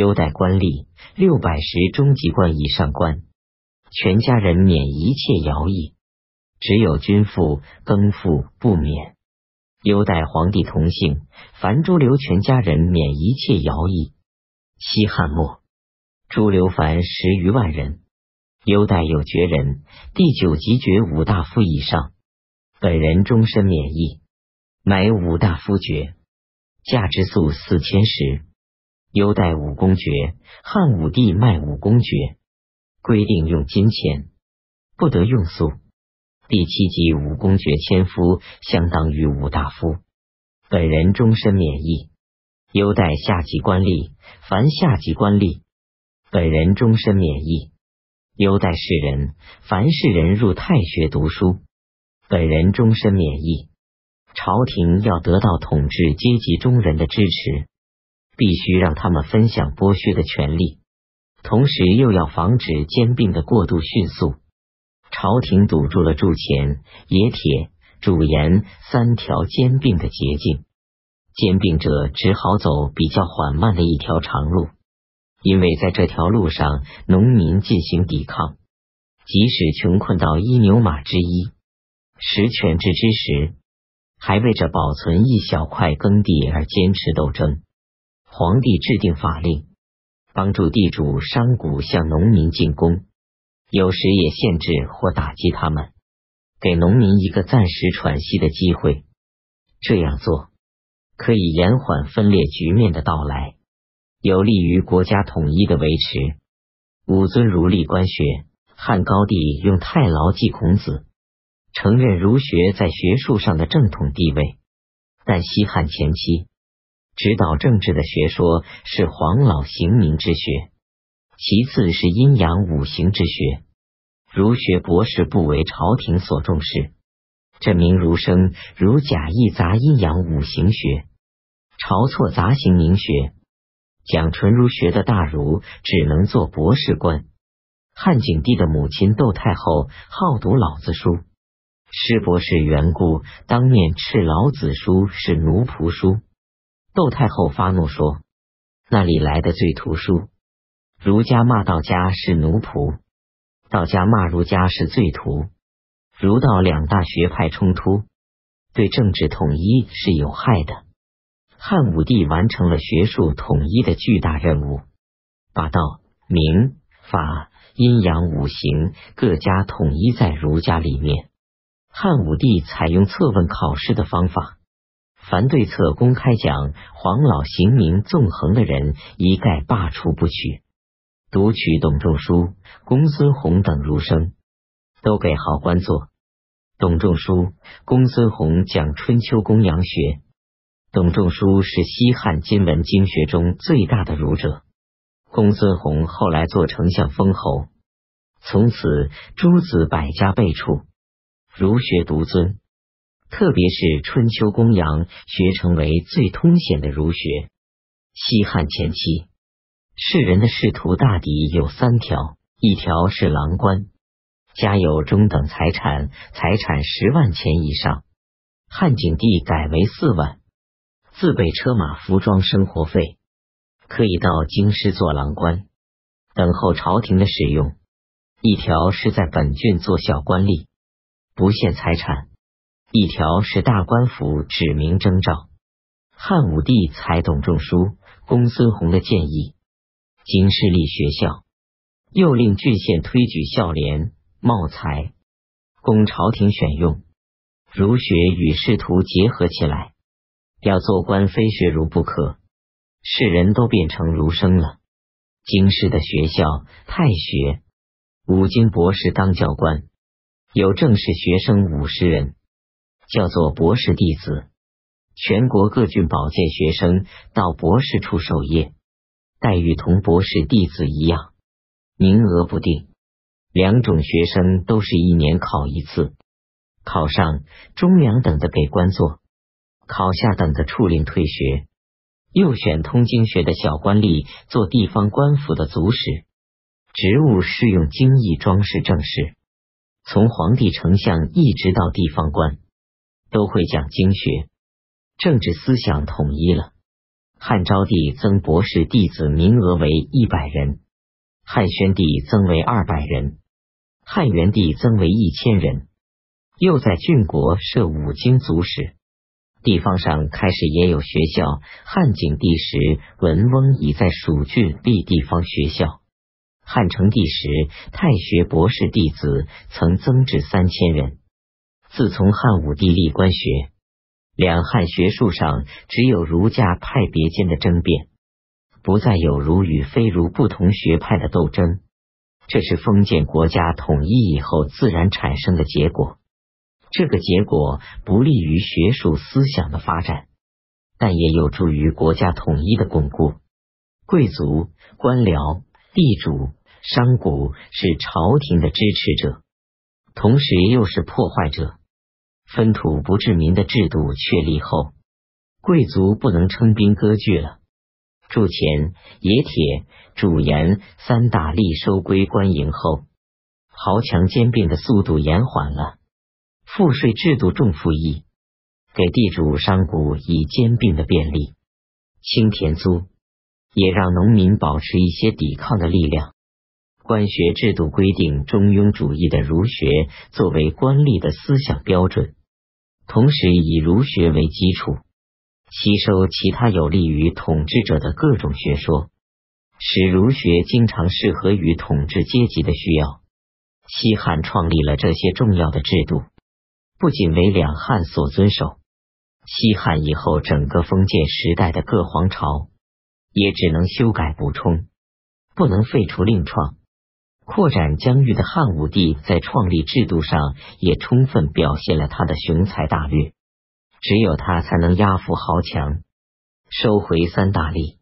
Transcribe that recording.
优待官吏六百石中级官以上官，全家人免一切徭役，只有君父更父不免。优待皇帝同姓，凡诸刘全家人免一切徭役。西汉末，诸刘凡十余万人，优待有爵人，第九级爵五大夫以上，本人终身免役。买五大夫爵，价值粟四千石。优待五公爵，汉武帝卖五公爵，规定用金钱，不得用粟。第七级五公爵千夫，相当于五大夫。本人终身免役。优待下级官吏，凡下级官吏，本人终身免役。优待士人，凡士人入太学读书，本人终身免役。朝廷要得到统治阶级中人的支持，必须让他们分享剥削的权利，同时又要防止兼并的过度迅速。朝廷堵住了铸钱、冶铁、铸盐三条兼并的捷径，兼并者只好走比较缓慢的一条长路，因为在这条路上，农民进行抵抗，即使穷困到一牛马之一、十犬之之时，还为着保存一小块耕地而坚持斗争。皇帝制定法令，帮助地主商贾向农民进攻。有时也限制或打击他们，给农民一个暂时喘息的机会。这样做可以延缓分裂局面的到来，有利于国家统一的维持。武尊儒立官学，汉高帝用太牢记孔子，承认儒学在学术上的正统地位。但西汉前期，指导政治的学说是黄老刑名之学。其次是阴阳五行之学，儒学博士不为朝廷所重视。这名儒生如贾谊杂阴阳五行学，晁错杂行名学，讲纯儒学的大儒只能做博士官。汉景帝的母亲窦太后好读老子书，师博士缘故，当面斥老子书是奴仆书。窦太后发怒说：“那里来的罪徒书？”儒家骂道家是奴仆，道家骂儒家是罪徒。儒道两大学派冲突，对政治统一是有害的。汉武帝完成了学术统一的巨大任务，把道、明、法、阴阳五行各家统一在儒家里面。汉武帝采用测问考试的方法，凡对策公开讲黄老刑名纵横的人，一概罢黜不取。读取董仲舒、公孙弘等儒生，都给好官做。董仲舒、公孙弘讲春秋公羊学，董仲舒是西汉今文经学中最大的儒者。公孙弘后来做丞相封侯，从此诸子百家辈出，儒学独尊。特别是春秋公羊学成为最通显的儒学。西汉前期。世人的仕途大抵有三条：一条是郎官，家有中等财产，财产十万钱以上，汉景帝改为四万，自备车马、服装、生活费，可以到京师做郎官，等候朝廷的使用；一条是在本郡做小官吏，不限财产；一条是大官府指名征召。汉武帝采董仲舒、公孙弘的建议。经师立学校，又令郡县推举孝廉、茂才，供朝廷选用。儒学与仕途结合起来，要做官非学儒不可。世人都变成儒生了。京师的学校太学，五经博士当教官，有正式学生五十人，叫做博士弟子。全国各郡保荐学生到博士处授业。待遇同博士弟子一样，名额不定。两种学生都是一年考一次，考上中良等的给官做，考下等的处令退学。又选通经学的小官吏做地方官府的族使，职务适用经义装饰政事。从皇帝、丞相一直到地方官，都会讲经学，政治思想统一了。汉昭帝增博士弟子名额为一百人，汉宣帝增为二百人，汉元帝增为一千人。又在郡国设五经族史，地方上开始也有学校。汉景帝时，文翁已在蜀郡立地方学校。汉成帝时，太学博士弟子曾增至三千人。自从汉武帝立官学，两汉学术上只有儒家派别间的争辩，不再有儒与非儒不同学派的斗争。这是封建国家统一以后自然产生的结果。这个结果不利于学术思想的发展，但也有助于国家统一的巩固。贵族、官僚、地主、商贾是朝廷的支持者，同时又是破坏者。分土不治民的制度确立后，贵族不能称兵割据了。铸钱、冶铁、铸盐三大利收归官营后，豪强兼并的速度延缓了。赋税制度重赋役，给地主商贾以兼并的便利；清田租，也让农民保持一些抵抗的力量。官学制度规定中庸主义的儒学作为官吏的思想标准，同时以儒学为基础，吸收其他有利于统治者的各种学说，使儒学经常适合于统治阶级的需要。西汉创立了这些重要的制度。不仅为两汉所遵守，西汉以后整个封建时代的各皇朝也只能修改补充，不能废除另创。扩展疆域的汉武帝在创立制度上也充分表现了他的雄才大略，只有他才能压服豪强，收回三大利。